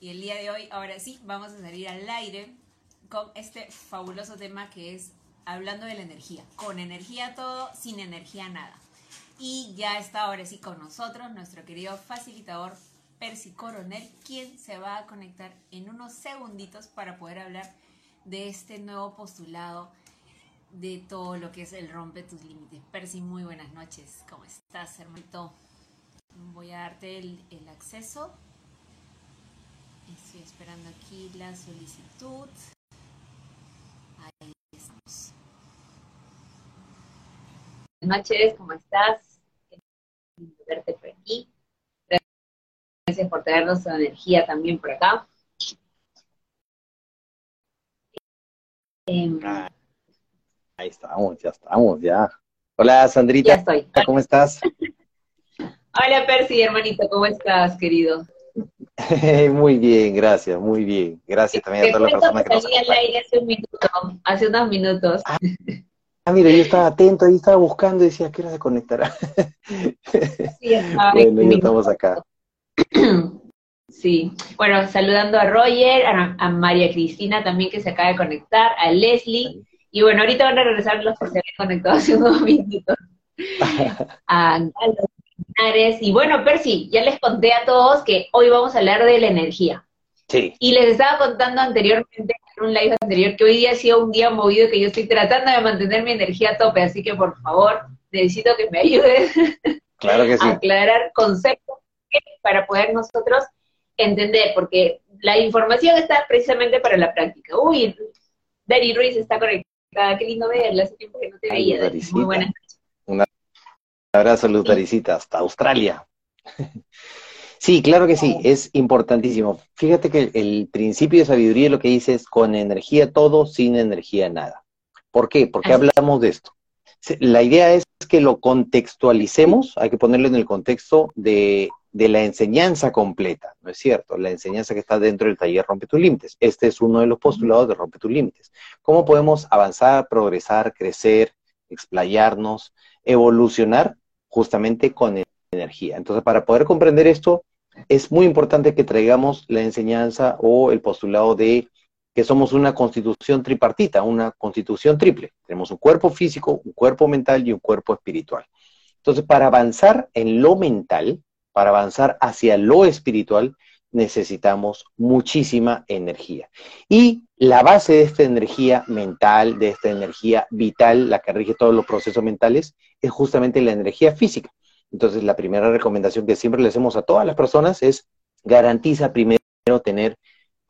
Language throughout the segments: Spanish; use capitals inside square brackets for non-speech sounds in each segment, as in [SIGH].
Y el día de hoy, ahora sí, vamos a salir al aire con este fabuloso tema que es hablando de la energía. Con energía todo, sin energía nada. Y ya está ahora sí con nosotros nuestro querido facilitador Percy Coronel, quien se va a conectar en unos segunditos para poder hablar de este nuevo postulado de todo lo que es el rompe tus límites. Percy, muy buenas noches. ¿Cómo estás, hermanito? Voy a darte el acceso. Estoy esperando aquí la solicitud. Ahí estamos. Buenas noches, ¿cómo estás? Qué lindo verte por aquí. Gracias por traernos tu energía también por acá. Em, Ahí estamos, ya estamos, ya. Hola, Sandrita. ya estoy. ¿Cómo estás? [LAUGHS] Hola, Percy, hermanito, ¿cómo estás, querido? [LAUGHS] muy bien, gracias, muy bien. Gracias también a todas las personas que que nos al aire hace un minuto, hace unos minutos. Ah, mira, yo estaba atento, ahí estaba buscando y decía, ¿a qué hora se conectará? [LAUGHS] Sí, estaba en bueno, ya estamos acá. [CLEARS THROAT] Sí, bueno, saludando a Roger, a, a María Cristina también que se acaba de conectar, a Leslie, y bueno, ahorita van a regresar los que se habían conectado hace [LAUGHS] unos minutos, a Galo Linares, y bueno, Percy, ya les conté a todos que hoy vamos a hablar de la energía, Sí, y les estaba contando anteriormente, en un live anterior, que hoy día ha sido un día movido, que yo estoy tratando de mantener mi energía a tope, así que por favor, necesito que me ayudes [LAUGHS] claro que sí. aclarar conceptos para poder nosotros entender, porque la información está precisamente para la práctica. Uy, Dari Ruiz está conectada, qué lindo verla, hace tiempo que no te Ay, veía. Muy buenas noches. Un abrazo, Luz hasta Australia. [LAUGHS] Sí, claro que sí, es importantísimo. Fíjate que el principio de sabiduría lo que dice es con energía todo, sin energía nada. ¿Por qué? Porque Así hablamos de esto. La idea es que lo contextualicemos, hay que ponerlo en el contexto de, de la enseñanza completa, ¿no es cierto? La enseñanza que está dentro del taller Rompe tus Límites. Este es uno de los postulados de Rompe tus Límites. ¿Cómo podemos avanzar, progresar, crecer, explayarnos, evolucionar justamente con energía? Entonces, para poder comprender esto, es muy importante que traigamos la enseñanza o el postulado de que somos una constitución tripartita, una constitución triple. Tenemos un cuerpo físico, un cuerpo mental y un cuerpo espiritual. Entonces, para avanzar en lo mental, para avanzar hacia lo espiritual, necesitamos muchísima energía. Y la base de esta energía mental, de esta energía vital, la que rige todos los procesos mentales, es justamente la energía física. Entonces, la primera recomendación que siempre le hacemos a todas las personas es garantiza primero tener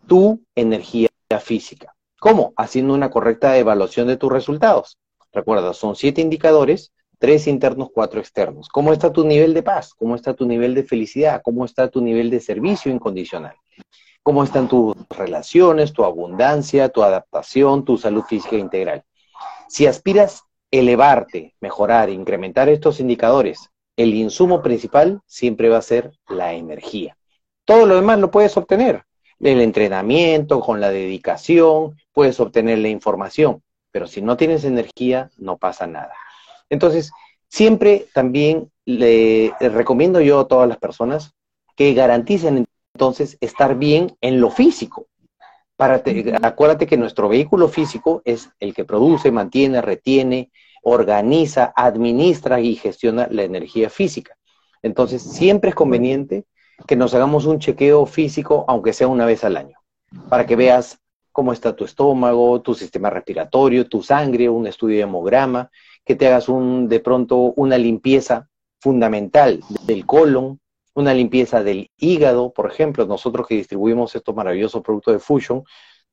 tu energía física. ¿Cómo? Haciendo una correcta evaluación de tus resultados. Recuerda, son siete indicadores, tres internos, cuatro externos. ¿Cómo está tu nivel de paz? ¿Cómo está tu nivel de felicidad? ¿Cómo está tu nivel de servicio incondicional? ¿Cómo están tus relaciones, tu abundancia, tu adaptación, tu salud física integral? Si aspiras elevarte, mejorar, incrementar estos indicadores, el insumo principal siempre va a ser la energía. Todo lo demás lo puedes obtener. El entrenamiento, con la dedicación, puedes obtener la información, pero si no tienes energía, no pasa nada. Entonces, siempre también le recomiendo yo a todas las personas que garanticen entonces estar bien en lo físico. Para te- acuérdate que nuestro vehículo físico es el que produce, mantiene, retiene, organiza, administra y gestiona la energía física. Entonces, siempre es conveniente que nos hagamos un chequeo físico, aunque sea una vez al año, para que veas cómo está tu estómago, tu sistema respiratorio, tu sangre, un estudio de hemograma, que te hagas un, de pronto una limpieza fundamental del colon, una limpieza del hígado, por ejemplo, nosotros que distribuimos estos maravillosos productos de Fusion,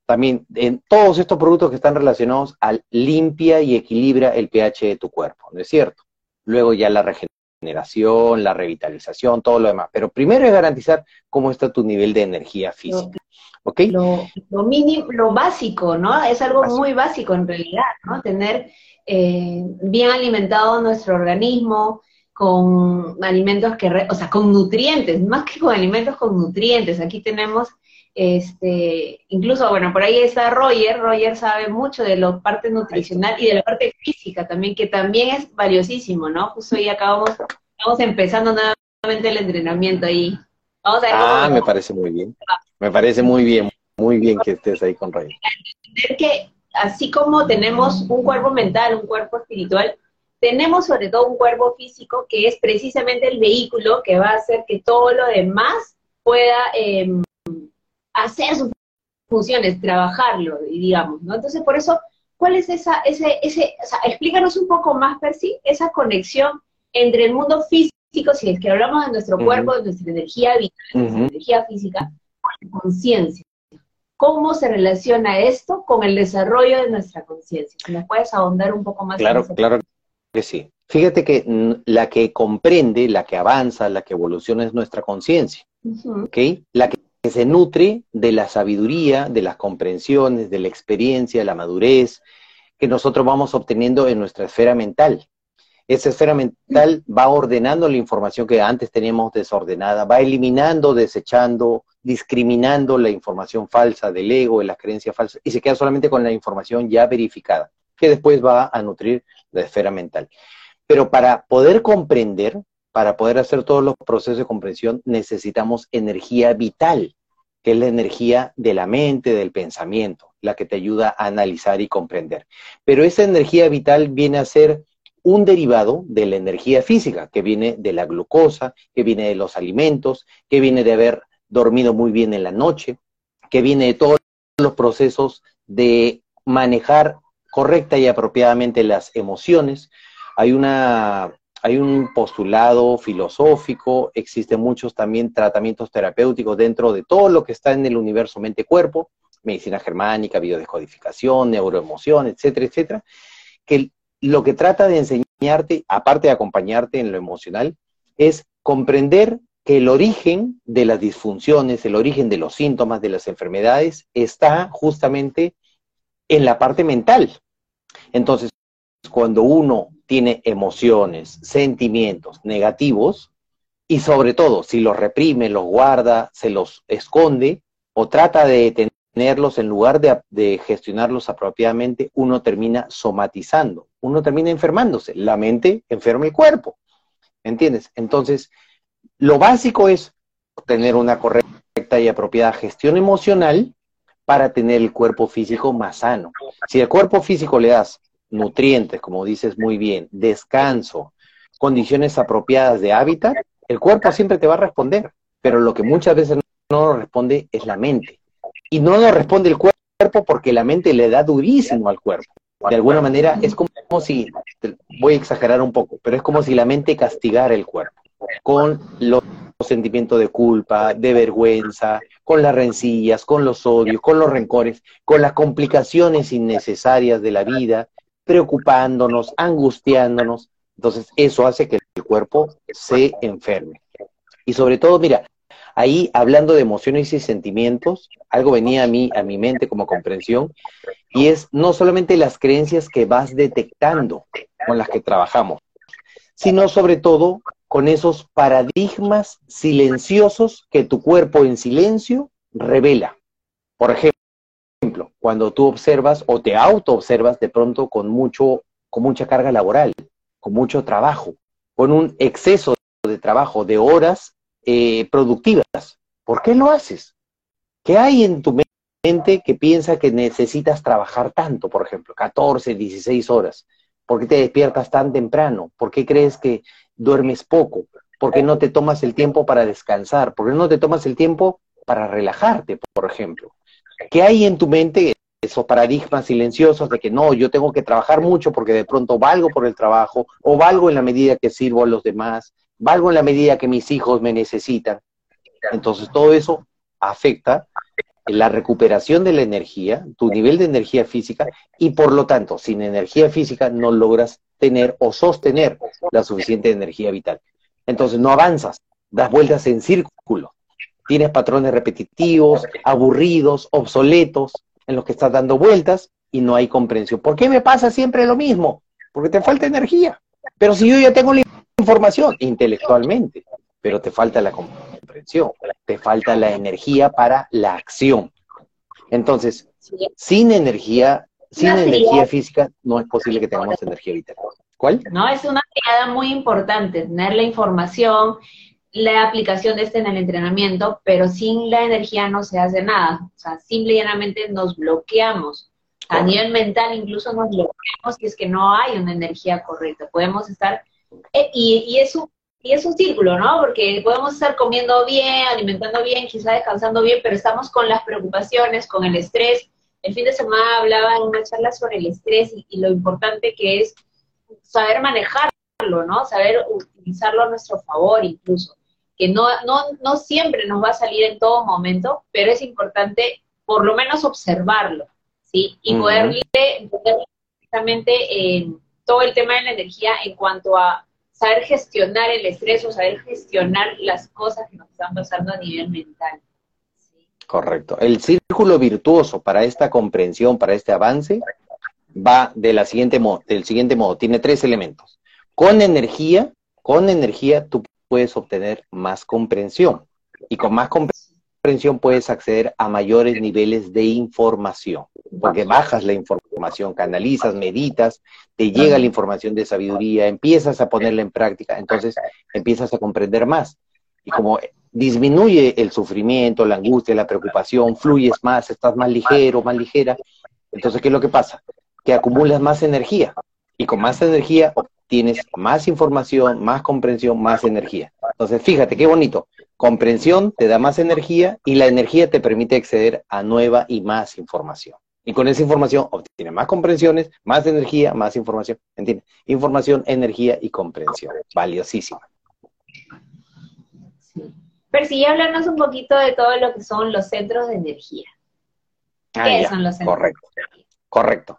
también en todos estos productos que están relacionados al limpia y equilibra el pH de tu cuerpo, ¿no es cierto? Luego ya la regeneración, la revitalización, todo lo demás. Pero primero es garantizar cómo está tu nivel de energía física. ¿Ok? Lo, lo mínimo, lo básico, ¿no? Es algo Básico. muy básico en realidad, ¿no? Tener eh, bien alimentado nuestro organismo con alimentos que, re- o sea, con nutrientes, más que con alimentos, con nutrientes. Aquí tenemos, este, incluso, bueno, por ahí está Roger, Roger sabe mucho de la parte nutricional y de la parte física también, que también es valiosísimo, ¿no? Justo ahí acabamos, estamos empezando nuevamente el entrenamiento ahí Vamos a ver Ah, me parece muy bien. Me parece muy bien, muy bien que estés ahí con Ray. entender que así como tenemos un cuerpo mental, un cuerpo espiritual, tenemos sobre todo un cuerpo físico que es precisamente el vehículo que va a hacer que todo lo demás pueda eh, hacer sus funciones, trabajarlo, digamos, ¿no? Entonces, por eso, ¿cuál es esa, ese, ese, o sea, explícanos un poco más, Percy, esa conexión entre el mundo físico, si es que hablamos de nuestro cuerpo, de nuestra energía vital, nuestra Ujú. energía física, con la conciencia. ¿Cómo se relaciona esto con el desarrollo de nuestra conciencia? Si nos puedes ahondar un poco más Claro, claro que sí. Fíjate que la que comprende, la que avanza, la que evoluciona es nuestra conciencia. ¿ok? La que que se nutre de la sabiduría, de las comprensiones, de la experiencia, de la madurez que nosotros vamos obteniendo en nuestra esfera mental. Esa esfera mental va ordenando la información que antes teníamos desordenada, va eliminando, desechando, discriminando la información falsa del ego, de las creencias falsas, y se queda solamente con la información ya verificada, que después va a nutrir la esfera mental. Pero para poder comprender, para poder hacer todos los procesos de comprensión, necesitamos energía vital, que es la energía de la mente, del pensamiento, la que te ayuda a analizar y comprender. Pero esa energía vital viene a ser un derivado de la energía física, que viene de la glucosa, que viene de los alimentos, que viene de haber dormido muy bien en la noche, que viene de todos los procesos de manejar correcta y apropiadamente las emociones. Hay una hay un postulado filosófico, existen muchos también tratamientos terapéuticos dentro de todo lo que está en el universo mente-cuerpo, medicina germánica, biodescodificación, neuroemoción, etcétera, etcétera, que lo que trata de enseñarte, aparte de acompañarte en lo emocional, es comprender que el origen de las disfunciones, el origen de los síntomas, de las enfermedades, está justamente en la parte mental. Entonces, cuando uno tiene emociones, sentimientos negativos, y sobre todo si los reprime, los guarda, se los esconde o trata de tenerlos en lugar de, gestionarlos apropiadamente, uno termina somatizando, uno termina enfermándose, la mente enferma el cuerpo, ¿entiendes? Entonces, lo básico es tener una correcta y apropiada gestión emocional para tener el cuerpo físico más sano. Si al cuerpo físico le das nutrientes, como dices muy bien, descanso, condiciones apropiadas de hábitat, el cuerpo siempre te va a responder, pero lo que muchas veces no responde es la mente. Y no nos responde el cuerpo porque la mente le da durísimo al cuerpo. De alguna manera es como si, voy a exagerar un poco, pero es como si la mente castigara el cuerpo con los sentimientos de culpa, de vergüenza, con las rencillas, con los odios, con los rencores, con las complicaciones innecesarias de la vida, preocupándonos, angustiándonos. Entonces, eso hace que el cuerpo se enferme. Y sobre todo, mira, ahí hablando de emociones y sentimientos, algo venía a mí, a mi mente como comprensión, y es no solamente las creencias que vas detectando con las que trabajamos, sino sobre todo con esos paradigmas silenciosos que tu cuerpo en silencio revela. Por ejemplo, cuando tú observas o te auto-observas de pronto con, mucho, con mucha carga laboral, con mucho trabajo, con un exceso de trabajo, de horas eh, productivas. ¿Por qué lo haces? ¿Qué hay en tu mente que piensa que necesitas trabajar tanto, por ejemplo, 14, 16 horas? ¿Por qué te despiertas tan temprano? ¿Por qué crees que duermes poco? ¿Por qué no te tomas el tiempo para descansar? ¿Por qué no te tomas el tiempo para relajarte, por ejemplo? ¿Qué hay en tu mente esos paradigmas silenciosos de que no, yo tengo que trabajar mucho porque de pronto valgo por el trabajo o valgo en la medida que sirvo a los demás, valgo en la medida que mis hijos me necesitan? Entonces todo eso afecta la recuperación de la energía, tu nivel de energía física, y por lo tanto, sin energía física no logras tener o sostener la suficiente energía vital. Entonces no avanzas, das vueltas en círculo, tienes patrones repetitivos, aburridos, obsoletos, en los que estás dando vueltas y no hay comprensión. ¿Por qué me pasa siempre lo mismo? Porque te falta energía. Pero si yo ya tengo la información intelectualmente, pero te falta la comprensión, te falta la energía para la acción. Entonces, sin energía, sin energía física, no es posible que tengamos energía vital. ¿Cuál? No, es una tirada muy importante, tener la información, la aplicación de este en el entrenamiento, pero sin la energía no se hace nada. O sea, simple y llanamente nos bloqueamos. A nivel mental incluso nos bloqueamos si es que no hay una energía correcta. Podemos estar, y, y, es un, y es un círculo, ¿no? Porque podemos estar comiendo bien, alimentando bien, quizá descansando bien, pero estamos con las preocupaciones, con el estrés. El fin de semana hablaba en una charla sobre el estrés y, y lo importante que es saber manejarlo, ¿no? Saber utilizarlo a nuestro favor incluso que no, no, no siempre nos va a salir en todo momento, pero es importante por lo menos observarlo, ¿sí? Y poderle entender exactamente todo el tema de la energía en cuanto a saber gestionar el estrés o saber gestionar las cosas que nos están pasando a nivel mental. Correcto. El círculo virtuoso para esta comprensión, para este avance, va de la siguiente del siguiente modo. Tiene tres elementos. Con energía, con energía tú puedes obtener más comprensión. Y con más comprensión puedes acceder a mayores niveles de información, porque bajas la información, canalizas, meditas, te llega la información de sabiduría, empiezas a ponerla en práctica, entonces empiezas a comprender más. Y como disminuye el sufrimiento, la angustia, la preocupación, fluyes más, estás más ligero, más ligera, entonces, ¿qué es lo que pasa? Que acumulas más energía. Y con más energía tienes más información, más comprensión, más energía. Entonces, fíjate qué bonito. Comprensión te da más energía y la energía te permite acceder a nueva y más información. Y con esa información obtienes más comprensiones, más energía, más información. ¿Entiendes? Información, energía y comprensión. Valiosísima. Pero si hablarnos un poquito de todo lo que son los centros de energía. Ah, ¿Qué son los centros correcto, de energía? Correcto.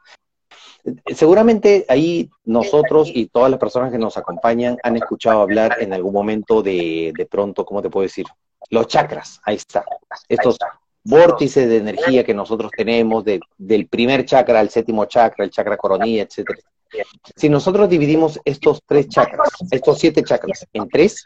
Seguramente ahí nosotros y todas las personas que nos acompañan han escuchado hablar en algún momento de, de pronto, ¿cómo te puedo decir? Los chakras, ahí está. Estos vórtices de energía que nosotros tenemos del primer chakra al séptimo chakra, el chakra coronilla, etcétera. Si nosotros dividimos estos tres chakras, estos siete chakras en tres,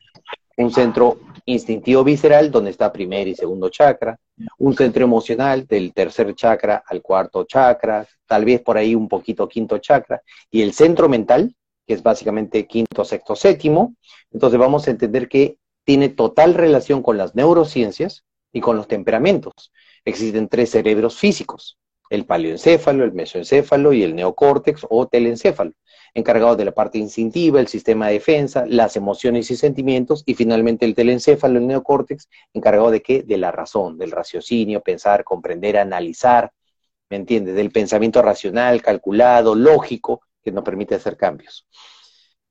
un centro instintivo visceral, donde está primer y segundo chakra, un centro emocional del tercer chakra al cuarto chakra, tal vez por ahí un poquito quinto chakra, y el centro mental, que es básicamente quinto, sexto, séptimo. Entonces vamos a entender que tiene total relación con las neurociencias y con los temperamentos. Existen tres cerebros físicos, el paleoencéfalo, el mesoencéfalo y el neocórtex o telencéfalo encargado de la parte instintiva, el sistema de defensa, las emociones y sentimientos, y finalmente el telencéfalo, el neocórtex, encargado de qué? De la razón, del raciocinio, pensar, comprender, analizar, ¿me entiendes? Del pensamiento racional, calculado, lógico, que nos permite hacer cambios.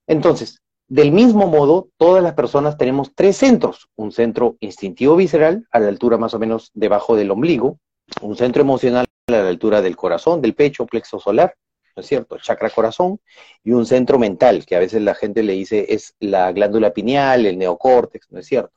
Entonces, del mismo modo, todas las personas tenemos tres centros, un centro instintivo visceral, a la altura más o menos debajo del ombligo, un centro emocional a la altura del corazón, del pecho, plexo solar, ¿no es cierto? Chakra corazón y un centro mental, que a veces la gente le dice es la glándula pineal, el neocórtex, ¿no es cierto?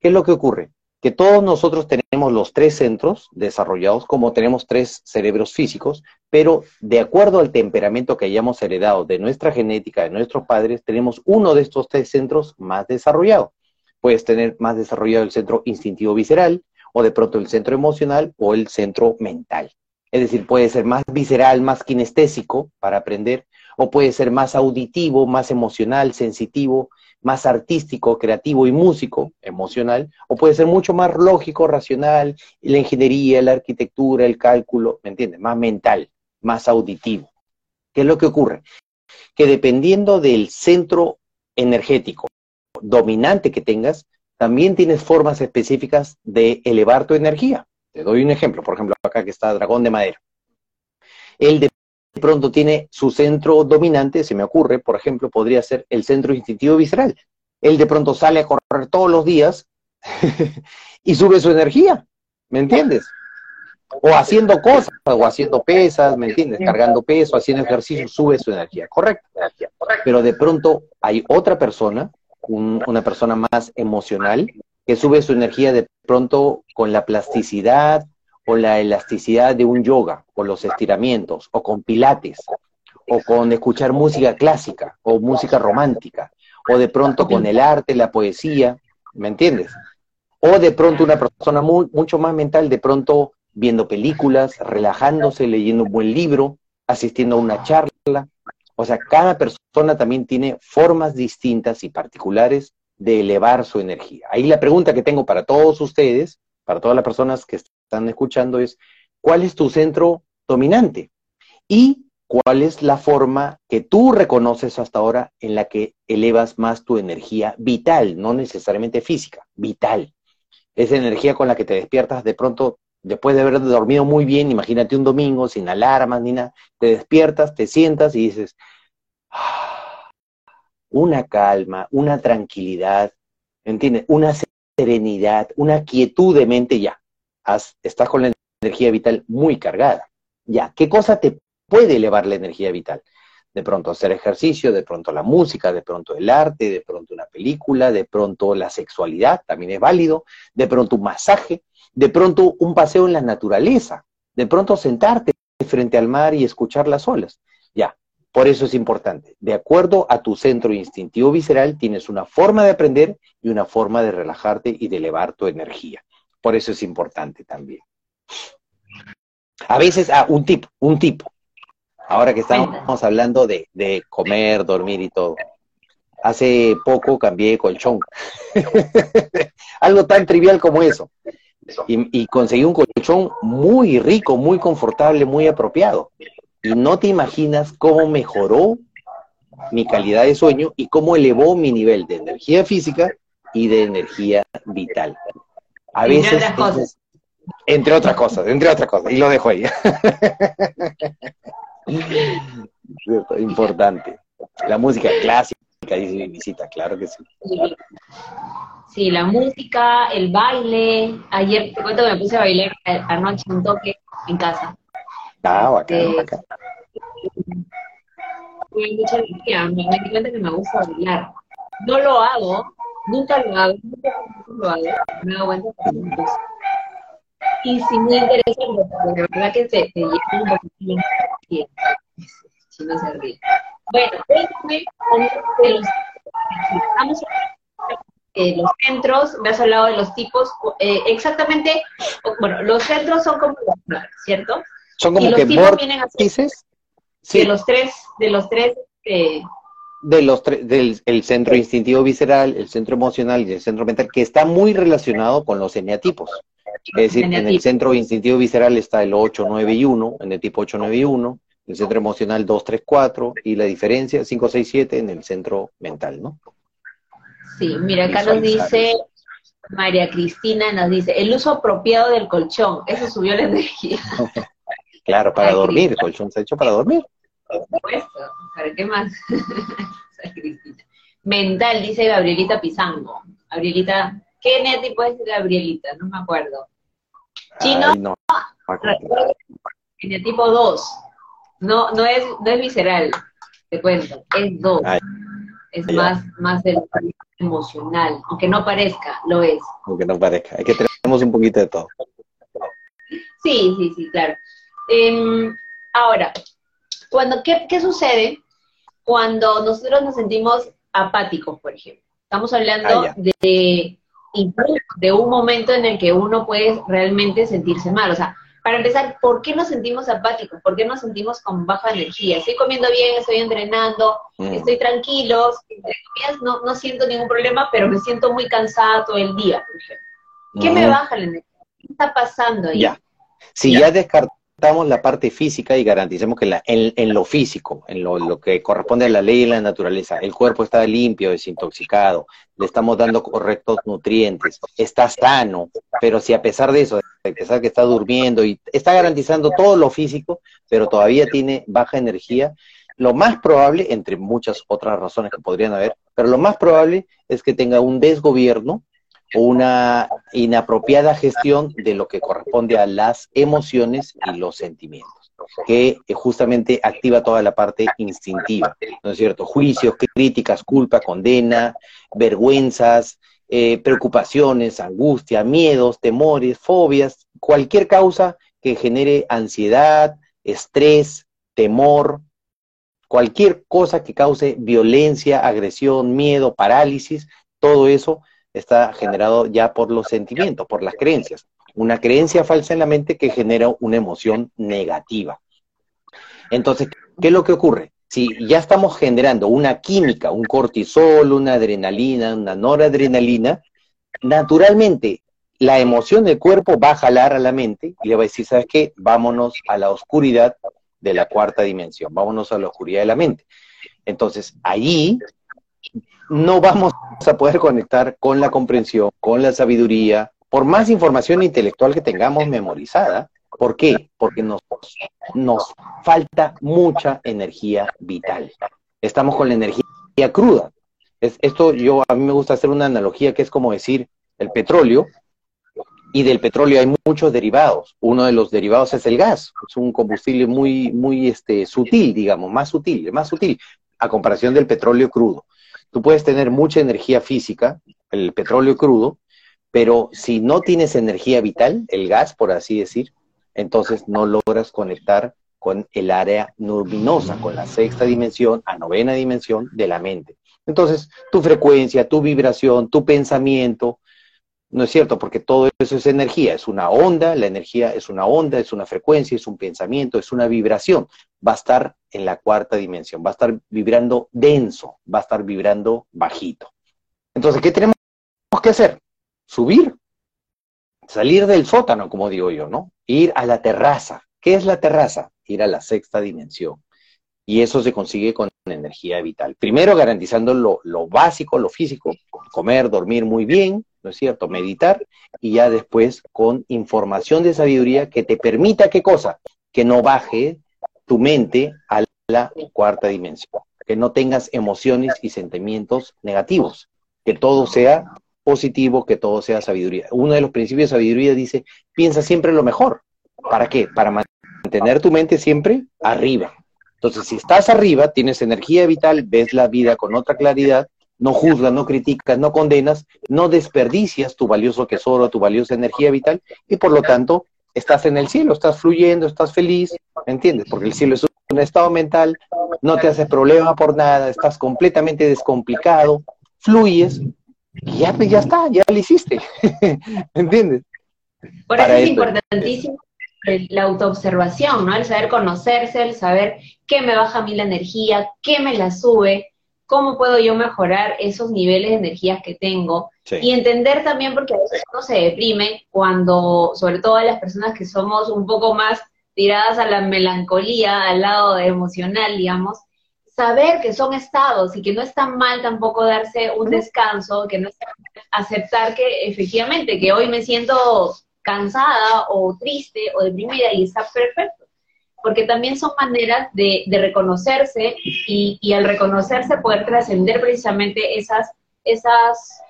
¿Qué es lo que ocurre? Que todos nosotros tenemos los tres centros desarrollados como tenemos tres cerebros físicos, pero de acuerdo al temperamento que hayamos heredado de nuestra genética, de nuestros padres, tenemos uno de estos tres centros más desarrollado. Puedes tener más desarrollado el centro instintivo visceral, o de pronto el centro emocional o el centro mental. Es decir, puede ser más visceral, más kinestésico para aprender, o puede ser más auditivo, más emocional, sensitivo, más artístico, creativo y músico, emocional, o puede ser mucho más lógico, racional, la ingeniería, la arquitectura, el cálculo, ¿me entiendes? Más mental, más auditivo. ¿Qué es lo que ocurre? Que dependiendo del centro energético dominante que tengas, también tienes formas específicas de elevar tu energía. Te doy un ejemplo, por ejemplo, acá que está Dragón de Madera. De pronto tiene su centro dominante, se me ocurre, por ejemplo, podría ser el centro instintivo visceral. Él de pronto sale a correr todos los días [LAUGHS] y sube su energía, ¿me entiendes? O haciendo cosas, o haciendo pesas, ¿me entiendes? Cargando peso, haciendo ejercicio, sube su energía, correcto. Pero de pronto hay otra persona, una persona más emocional, que sube su energía de pronto con la plasticidad o la elasticidad de un yoga, o los estiramientos, o con pilates, o con escuchar música clásica, o música romántica, o de pronto con el arte, la poesía, ¿me entiendes? O de pronto una persona mucho más mental, de pronto viendo películas, relajándose, leyendo un buen libro, asistiendo a una charla. O sea, cada persona también tiene formas distintas y particulares de elevar su energía. Ahí la pregunta que tengo para todos ustedes, para todas las personas que están escuchando es, ¿cuál es tu centro dominante? Y cuál es la forma que tú reconoces hasta ahora en la que elevas más tu energía vital, no necesariamente física, vital. Esa energía con la que te despiertas de pronto, después de haber dormido muy bien, imagínate un domingo sin alarmas ni nada, te despiertas, te sientas y dices, ah, una calma, una tranquilidad, ¿entiendes? Una serenidad, una quietud de mente ya. Estás con la energía vital muy cargada. Ya, ¿qué cosa te puede elevar la energía vital. De pronto hacer ejercicio, de pronto la música, de pronto el arte, de pronto una película, de pronto la sexualidad, también es válido, de pronto un masaje, de pronto un paseo en la naturaleza, de pronto sentarte frente al mar y escuchar las olas. Ya, por eso es importante. De acuerdo a tu centro instintivo visceral, tienes una forma de aprender y una forma de relajarte y de elevar tu energía. Por eso es importante también. A veces, ah, un tipo, un tipo. Ahora que estamos hablando de, comer, dormir y todo. Hace poco cambié colchón. [LAUGHS] Algo tan trivial como eso. Y, y, conseguí un colchón muy rico, muy confortable, muy apropiado. Y no te imaginas cómo mejoró mi calidad de sueño y cómo elevó mi nivel de energía física y de energía vital. A veces, entre otras cosas, entre otras cosas, y lo dejo ahí. [LAUGHS] Importante. La música clásica, dice mi visita, claro que sí. Sí, la música, el baile. Ayer te cuento que me puse a bailar anoche un toque en casa. Ah, bacán, eh, bacán. mucha energía, me, di cuenta que me gusta bailar. No lo hago, nunca lo hago, nunca lo hago, me me gusta. Y sí, muy interesante, porque la verdad que se, lleva un poquito si no se ríe. Bueno, déjame de los, vamos a de los centros, me has hablado de los tipos, eh, exactamente, bueno, los centros son como los ¿cierto? Son como y los que tipos vienen sí. de los tres, de los tres, eh, de los tres, del el centro instintivo visceral, el centro emocional y el centro mental, que está muy relacionado con los eneatipos. Es decir, en el centro instintivo visceral está el 8, 9 y 1, en el tipo 8, 9 y 1, el centro emocional 2, 3, 4, y la diferencia 5, 6, 7 en el centro mental, ¿no? Sí, mira, acá nos dice María Cristina, nos dice, el uso apropiado del colchón, eso subió la energía. [LAUGHS] claro, para dormir, el colchón se ha hecho para dormir. Por supuesto, ¿para qué más? [LAUGHS] Mental, dice Gabrielita Pizango. Gabrielita, ¿qué tipo es Gabrielita? No me acuerdo. Chino, no. tipo 2. No, no es, no es visceral, te cuento, es 2. Es más, más emocional, aunque no parezca, lo es. Aunque no parezca, es que tenemos un poquito de todo. Sí, sí, sí, claro. Em, ahora, cuando, ¿qué, ¿qué sucede cuando nosotros nos sentimos apáticos, por ejemplo? Estamos hablando ah, de un momento en el que uno puede realmente sentirse mal. O sea, para empezar, ¿por qué nos sentimos apáticos? ¿Por qué nos sentimos con baja energía? Estoy comiendo bien, estoy entrenando, mm. estoy tranquilo, no, no siento ningún problema, pero me siento muy cansada todo el día, por ejemplo. ¿Qué me baja la energía? ¿Qué está pasando ahí? Ya. Si ya, ya damos la parte física y garanticemos que en, lo físico, en lo, que corresponde a la ley y la naturaleza, el cuerpo está limpio, desintoxicado, le estamos dando correctos nutrientes, está sano, pero si a pesar de eso, a pesar que está durmiendo y está garantizando todo lo físico, pero todavía tiene baja energía, lo más probable, entre muchas otras razones que podrían haber, pero lo más probable es que tenga un desgobierno una inapropiada gestión de lo que corresponde a las emociones y los sentimientos, que justamente activa toda la parte instintiva, ¿no es cierto? Juicios, críticas, culpa, condena, vergüenzas, eh, preocupaciones, angustia, miedos, temores, fobias, cualquier causa que genere ansiedad, estrés, temor, cualquier cosa que cause violencia, agresión, miedo, parálisis, todo eso está generado ya por los sentimientos, por las creencias. Una creencia falsa en la mente que genera una emoción negativa. Entonces, ¿qué es lo que ocurre? si ya estamos generando una química, un cortisol, una adrenalina, una noradrenalina, naturalmente la emoción del cuerpo va a jalar a la mente y le va a decir, ¿sabes qué? Vámonos a la oscuridad de la cuarta dimensión, vámonos a la oscuridad de la mente. Entonces, allí no vamos a poder conectar con la comprensión, con la sabiduría, por más información intelectual que tengamos memorizada. ¿Por qué? Porque nos, nos falta mucha energía vital. Estamos con la energía cruda. Es, esto yo a mí me gusta hacer una analogía que es como decir el petróleo y del petróleo hay muchos derivados. Uno de los derivados es el gas, es un combustible muy muy este sutil, digamos, más sutil, más sutil a comparación del petróleo crudo. Tú puedes tener mucha energía física, el petróleo crudo, pero si no tienes energía vital, el gas, por así decir, entonces no logras conectar con el área luminosa, con la sexta dimensión a novena dimensión de la mente. Entonces, tu frecuencia, tu vibración, tu pensamiento, no es cierto, porque todo eso es energía, es una onda, la energía es una onda, es una frecuencia, es un pensamiento, es una vibración. Va a estar en la cuarta dimensión, va a estar vibrando denso, va a estar vibrando bajito. Entonces, ¿qué tenemos que hacer? Subir, salir del sótano, como digo yo, ¿no? Ir a la terraza. ¿Qué es la terraza? Ir a la sexta dimensión. Y eso se consigue con energía vital. Primero garantizando lo, lo básico, lo físico, comer, dormir muy bien, ¿no es cierto? Meditar y ya después con información de sabiduría que te permita, ¿qué cosa? Que no baje tu mente a la cuarta dimensión, que no tengas emociones y sentimientos negativos, que todo sea positivo, que todo sea sabiduría. Uno de los principios de sabiduría dice, piensa siempre lo mejor. ¿Para qué? Para mantener tu mente siempre arriba. Entonces, si estás arriba, tienes energía vital, ves la vida con otra claridad, no juzgas, no criticas, no condenas, no desperdicias tu valioso tesoro, tu valiosa energía vital, y por lo tanto estás en el cielo, estás fluyendo, estás feliz, ¿entiendes? Porque el cielo es un estado mental, no te hace problema por nada, estás completamente descomplicado, fluyes, y ya, ya está, ya lo hiciste, [LAUGHS] ¿entiendes? Por eso es importantísimo la autoobservación, ¿no? El saber conocerse, el saber qué me baja a mí la energía, qué me la sube, cómo puedo yo mejorar esos niveles de energías que tengo. Y entender también, porque a veces uno se deprime cuando, sobre todo las personas que somos un poco más tiradas a la melancolía, al lado emocional, digamos, saber que son estados y que no está mal tampoco darse un descanso, que no está mal aceptar que efectivamente, que hoy me siento cansada o triste o deprimida y está perfecto porque también son maneras de, reconocerse y, al reconocerse poder trascender precisamente esas, esas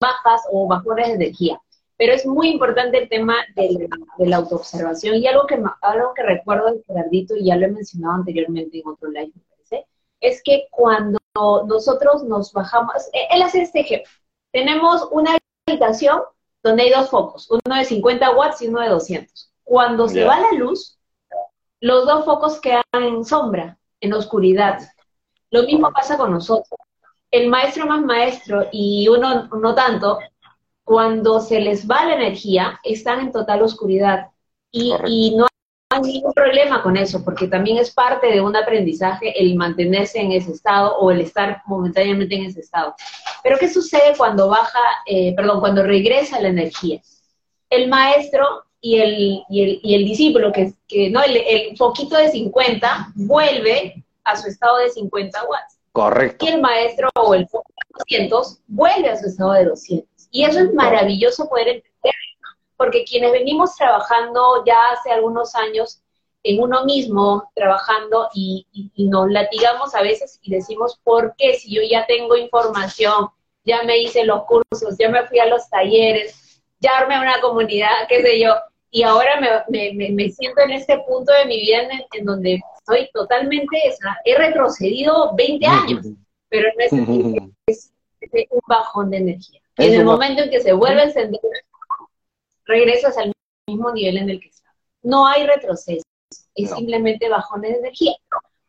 bajas o bajones de energía. Pero es muy importante el tema de, la autoobservación y algo que, algo que recuerdo de Gerardito, y ya lo he mencionado anteriormente en otro live, me parece, es que cuando nosotros nos bajamos, eh, él hace este ejemplo, tenemos una habitación donde hay dos focos, uno de 50 watts y uno de 200. Cuando se va la luz, los dos focos quedan en sombra, en oscuridad. Lo mismo pasa con nosotros. El maestro más maestro y uno no tanto, cuando se les va la energía, están en total oscuridad. Y, no hay ningún problema con eso, porque también es parte de un aprendizaje el mantenerse en ese estado o el estar momentáneamente en ese estado. Pero ¿qué sucede cuando baja, eh, perdón, cuando regresa la energía? El maestro y el, y el, y el discípulo, que, que no, el, el, poquito de 50, vuelve a su estado de 50 watts. Correcto. Y el maestro o el 200 vuelve a su estado de 200. Y eso es maravilloso poder entender, porque quienes venimos trabajando ya hace algunos años en uno mismo, trabajando y, y, y nos latigamos a veces y decimos, ¿por qué si yo ya tengo información, ya me hice los cursos, ya me fui a los talleres, ya armé una comunidad, qué sé yo, y ahora me, me, me, siento en este punto de mi vida en, donde estoy totalmente, he retrocedido 20 años, pero no es, es, un bajón de energía. en el momento en que se vuelve a encender, regresas al mismo nivel en el que estás. No hay retroceso, es simplemente bajón de energía.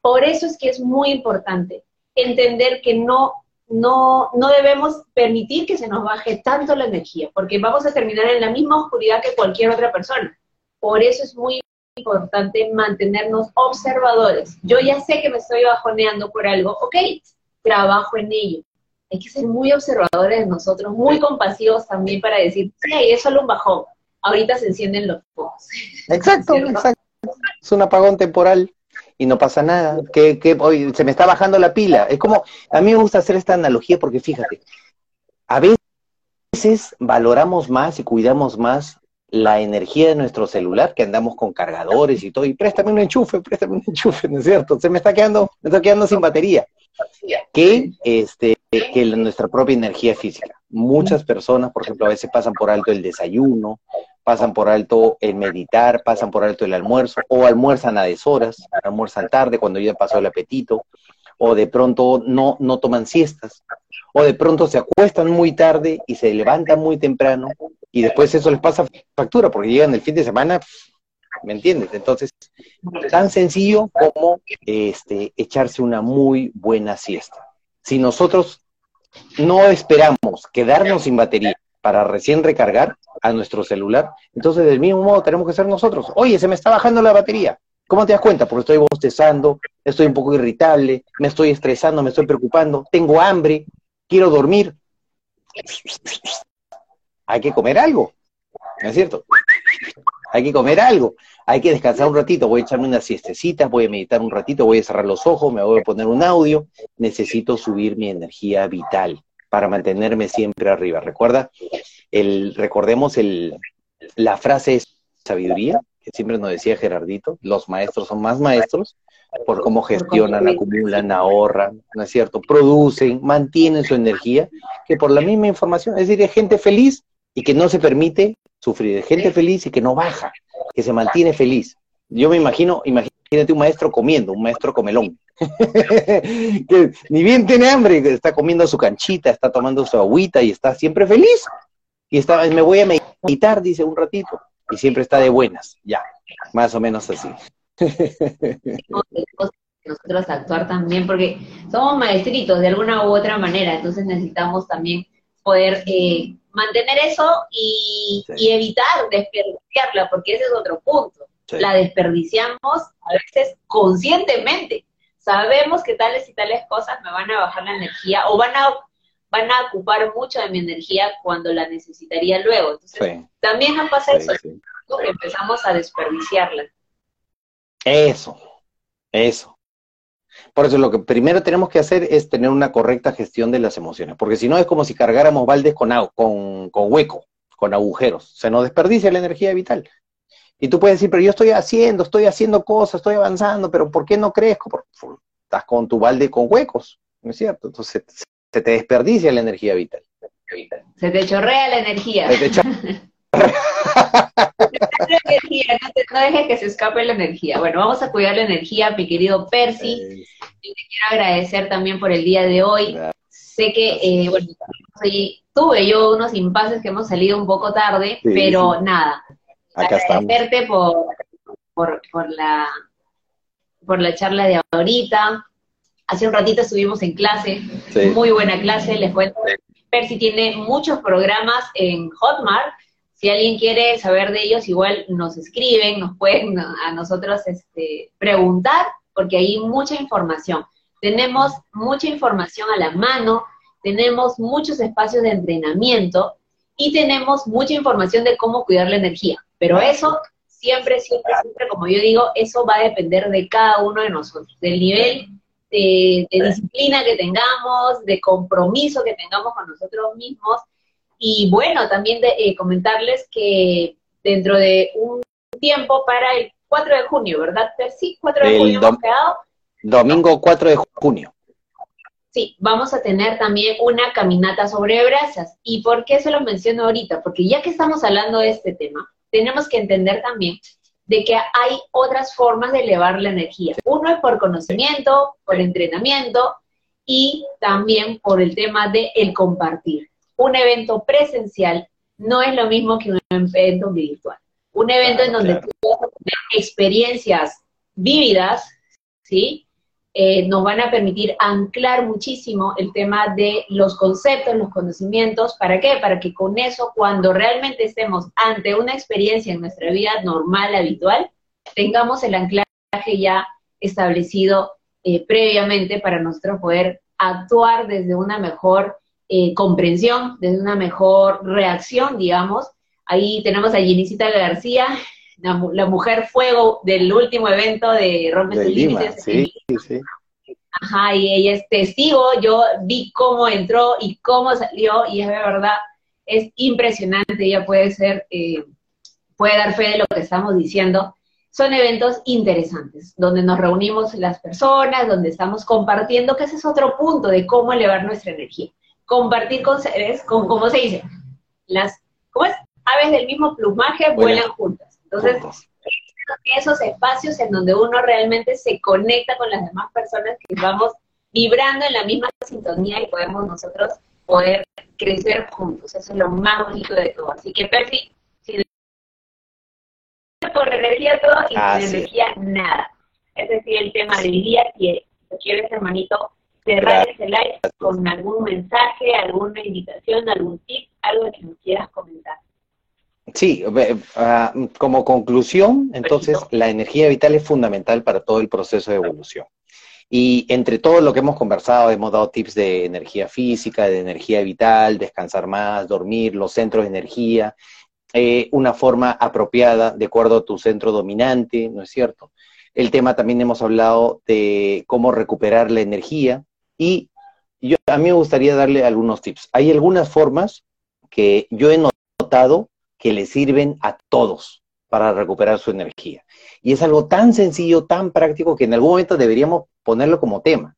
Por eso es que es muy importante entender que no no, no debemos permitir que se nos baje tanto la energía, porque vamos a terminar en la misma oscuridad que cualquier otra persona. Por eso es muy importante mantenernos observadores. Yo ya sé que me estoy bajoneando por algo, ok, trabajo en ello. Hay que ser muy observadores de nosotros, muy compasivos también para decir, sí, es solo un bajón, ahorita se encienden los focos. [LAUGHS] Exacto, exacto. Es un apagón temporal y no pasa nada. Que, que hoy se me está bajando la pila. Es como, a mí me gusta hacer esta analogía porque fíjate, a veces valoramos más y cuidamos más la energía de nuestro celular, que andamos con cargadores y todo, y préstame un enchufe, préstame un [LAUGHS] enchufe, ¿no es cierto? Se me está quedando, me está quedando sin batería. Que, este, que nuestra propia energía física. Muchas personas, por ejemplo, a veces pasan por alto el desayuno, pasan por alto el meditar, pasan por alto el almuerzo, o almuerzan a deshoras, almuerzan tarde cuando ya pasó el apetito, o de pronto no, no toman siestas, o de pronto se acuestan muy tarde y se levantan muy temprano, y después eso les pasa factura, porque llegan el fin de semana, ¿me entiendes? Entonces, tan sencillo como este, echarse una muy buena siesta. Si nosotros no esperamos quedarnos sin batería para recién recargar a nuestro celular, entonces del mismo modo tenemos que ser nosotros. Oye, se me está bajando la batería. ¿Cómo te das cuenta? Porque estoy bostezando, estoy un poco irritable, me estoy estresando, me estoy preocupando, tengo hambre, quiero dormir. Hay que comer algo, ¿no es cierto? Hay que comer algo, hay que descansar un ratito, voy a echarme unas siestecitas, voy a meditar un ratito, voy a cerrar los ojos, me voy a poner un audio, necesito subir mi energía vital para mantenerme siempre arriba. Recuerda, el, recordemos el, la frase es sabiduría, que siempre nos decía Gerardito, los maestros son más maestros por cómo gestionan, acumulan, ahorran, ¿no es cierto? Producen, mantienen su energía, que por la misma información, es decir, es gente feliz y que no se permite sufrir, es gente feliz y que no baja, que se mantiene feliz. Yo me imagino, imagínate un maestro comiendo, un maestro comelón, [LAUGHS] que ni bien tiene hambre, está comiendo su canchita, está tomando su agüita y está siempre feliz. Y está, me voy a meditar, dice un ratito y siempre está de buenas, ya, más o menos así. Nosotros actuar también, porque somos maestritos de alguna u otra manera, entonces necesitamos también poder eh, mantener eso y, evitar desperdiciarla, porque ese es otro punto. La desperdiciamos a veces conscientemente. Sabemos que tales y tales cosas me van a bajar la energía o van a van a ocupar mucho de mi energía cuando la necesitaría luego. Entonces, también nos pasa eso, que empezamos a desperdiciarla. Eso, eso. Por eso lo que primero tenemos que hacer es tener una correcta gestión de las emociones, porque si no es como si cargáramos baldes con, con, con hueco, con agujeros, se nos desperdicia la energía vital. Y tú puedes decir, pero yo estoy haciendo, estoy haciendo cosas, estoy avanzando, pero ¿por qué no crezco? Porque estás con tu balde con huecos, ¿no es cierto? Entonces se te desperdicia la energía vital. Se te chorrea la energía. Se te [LAUGHS] energía, no, dejes que se escape la energía. Bueno, vamos a cuidar la energía, mi querido Percy. Yo te quiero agradecer también por el día de hoy. Sé que, eh, bueno, tuve yo unos impases que hemos salido un poco tarde, pero nada. Acá agradecerte por, por, por, la, por la charla de ahorita, Hace un ratito estuvimos en clase, muy buena clase, les cuento. Percy tiene muchos programas en Hotmart. Si alguien quiere saber de ellos, igual nos escriben, nos pueden a nosotros este, preguntar, porque hay mucha información. Tenemos mucha información a la mano, tenemos muchos espacios de entrenamiento y tenemos mucha información de cómo cuidar la energía. Pero eso siempre, siempre, siempre, como yo digo, eso va a depender de cada uno de nosotros, del nivel de, disciplina que tengamos, de compromiso que tengamos con nosotros mismos. Y bueno, también de, eh, comentarles que dentro de un tiempo para el 4 de junio, ¿verdad? Sí, 4 de junio hemos quedado. Domingo 4 de junio. Sí, vamos a tener también una caminata sobre brasas. ¿Y por qué se lo menciono ahorita? Porque ya que estamos hablando de este tema, tenemos que entender también de que hay otras formas de elevar la energía. Uno es por conocimiento, por entrenamiento y también por el tema de el compartir. Un evento presencial no es lo mismo que un evento virtual. Un evento en donde tú a tener experiencias vívidas, ¿sí? Eh, nos van a permitir anclar muchísimo el tema de los conceptos, los conocimientos. ¿Para qué? Para que con eso, cuando realmente estemos ante una experiencia en nuestra vida normal, habitual, tengamos el anclaje ya establecido eh, previamente para nosotros poder actuar desde una mejor eh, comprensión, desde una mejor reacción, digamos. Ahí tenemos a Jenicita García, la, mujer fuego del último evento de Rompe tus Límites. Sí, sí. Ajá, y ella es testigo, yo vi cómo entró y cómo salió, y es de verdad, es impresionante, ella puede ser, eh, puede dar fe de lo que estamos diciendo. Son eventos interesantes, donde nos reunimos las personas, donde estamos compartiendo, que ese es otro punto de cómo elevar nuestra energía. Compartir con seres, con, como se dice, las, ¿cómo es? Aves del mismo plumaje vuelan juntas. Entonces, esos espacios en donde uno realmente se conecta con las demás personas que vamos vibrando en la misma sintonía y podemos nosotros poder crecer juntos. Eso es lo más bonito de todo. Así que, Percy, sin por energía todo y sin energía nada. Ese es el tema del día. Si quieres, hermanito, cerrar ese live con algún mensaje, alguna invitación, algún tip, algo que nos quieras comentar. Sí, ah, como conclusión, entonces la energía vital es fundamental para todo el proceso de evolución. Y entre todo lo que hemos conversado, hemos dado tips de energía física, de energía vital, descansar más, dormir, los centros de energía, eh, una forma apropiada de acuerdo a tu centro dominante, ¿no es cierto? El tema también hemos hablado de cómo recuperar la energía y yo, a mí me gustaría darle algunos tips. Hay algunas formas que yo he notado que le sirven a todos para recuperar su energía. Y es algo tan sencillo, tan práctico, que en algún momento deberíamos ponerlo como tema.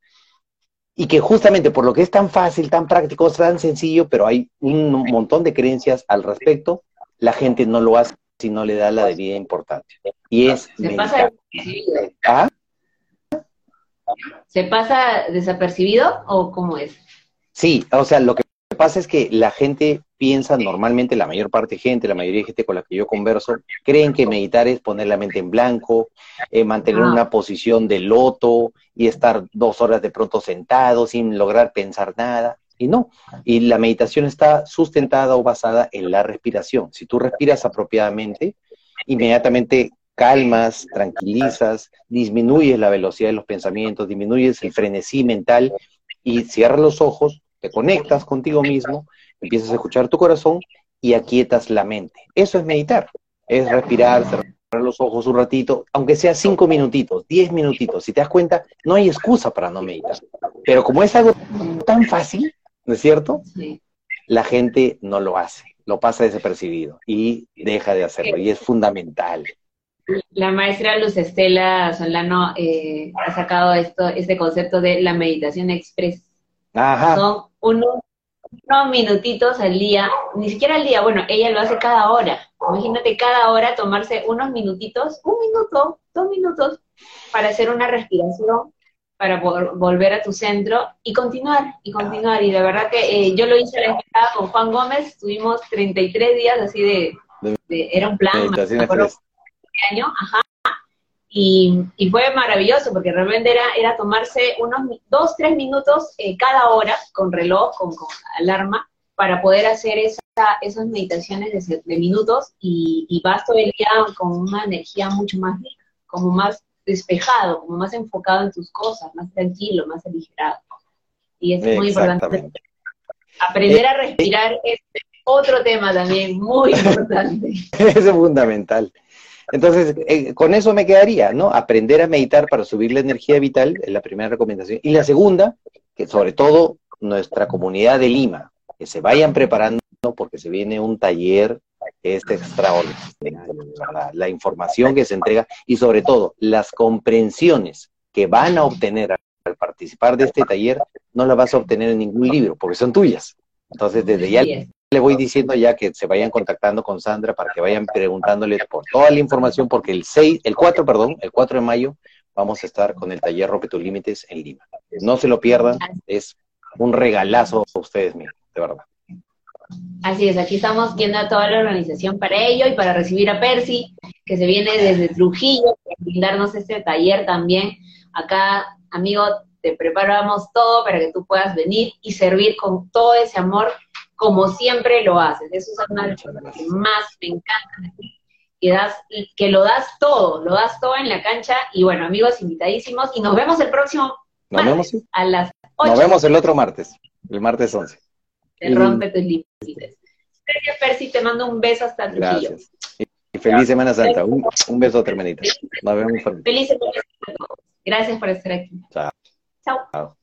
Y que justamente por lo que es tan fácil, tan práctico, tan sencillo, pero hay un montón de creencias al respecto, la gente no lo hace si no le da la debida importancia. Y es... ¿Se pasa desapercibido? ¿Ah? ¿Se pasa desapercibido o cómo es? Sí, o sea, lo que pasa es que la gente piensa normalmente, la mayor parte de gente, la mayoría de gente con la que yo converso, creen que meditar es poner la mente en blanco, eh, mantener ah. una posición de loto y estar dos horas de pronto sentado sin lograr pensar nada. Y no, y la meditación está sustentada o basada en la respiración. Si tú respiras apropiadamente, inmediatamente calmas, tranquilizas, disminuyes la velocidad de los pensamientos, disminuyes el frenesí mental y cierras los ojos, te conectas contigo mismo empiezas a escuchar tu corazón y aquietas la mente. Eso es meditar, es respirar, cerrar los ojos un ratito, aunque sea cinco minutitos, diez minutitos. Si te das cuenta, no hay excusa para no meditar. Pero como es algo tan fácil, ¿no es cierto? La gente no lo hace, lo pasa desapercibido y deja de hacerlo, y es fundamental. La maestra Luz Estela Solano eh, ha sacado esto, este concepto de la meditación express. Ajá. Son unos unos minutitos al día, ni siquiera al día, bueno, ella lo hace cada hora. Imagínate cada hora tomarse unos minutitos, un minuto, dos minutos, para hacer una respiración, para volver a tu centro y continuar, y continuar. Y de verdad que eh, yo lo hice la vez con Juan Gómez, estuvimos 33 días así de, era un plan, año, ajá, y, fue maravilloso porque realmente era, era tomarse unos dos, tres minutos eh, cada hora con reloj, con, alarma, para poder hacer esa, esas meditaciones de, minutos y, y, vas todo el día con una energía mucho más rica, como más despejado, como más enfocado en tus cosas, más tranquilo, más aligerado. Y eso es muy importante. Aprender a respirar es otro tema también muy importante. Eso [LAUGHS] es fundamental. Entonces, eh, con eso me quedaría, ¿no? Aprender a meditar para subir la energía vital es la primera recomendación. Y la segunda, que sobre todo nuestra comunidad de Lima, que se vayan preparando porque se viene un taller es extraordinario, la información que se entrega y sobre todo las comprensiones que van a obtener al participar de este taller, no las vas a obtener en ningún libro, porque son tuyas. Entonces, desde ya le voy diciendo ya que se vayan contactando con Sandra para que vayan preguntándoles por toda la información, porque el 6, el 4, perdón, el 4 de mayo vamos a estar con el taller Rompe tus Límites en Lima. No se lo pierdan, es un regalazo a ustedes mismos, de verdad. Así es, aquí estamos viendo a toda la organización para ello y para recibir a Percy, que se viene desde Trujillo, para brindarnos este taller también. Acá, amigo, te preparamos todo para que tú puedas venir y servir con todo ese amor como siempre lo haces. Eso es una de las cosas que más me encanta que, das, que lo das todo, lo das todo en la cancha. Y bueno, amigos, invitadísimos. Y nos vemos el próximo Nos vemos, a las 8. nos vemos el otro martes, el martes 11. Te rompe tus límites. Gracias, Percy. Te mando un beso hasta Trujillo. Gracias. Y feliz Semana Santa. Un, un beso, hermanita. Nos vemos. Feliz Semana Santa. Gracias por estar aquí. Chao. Chao.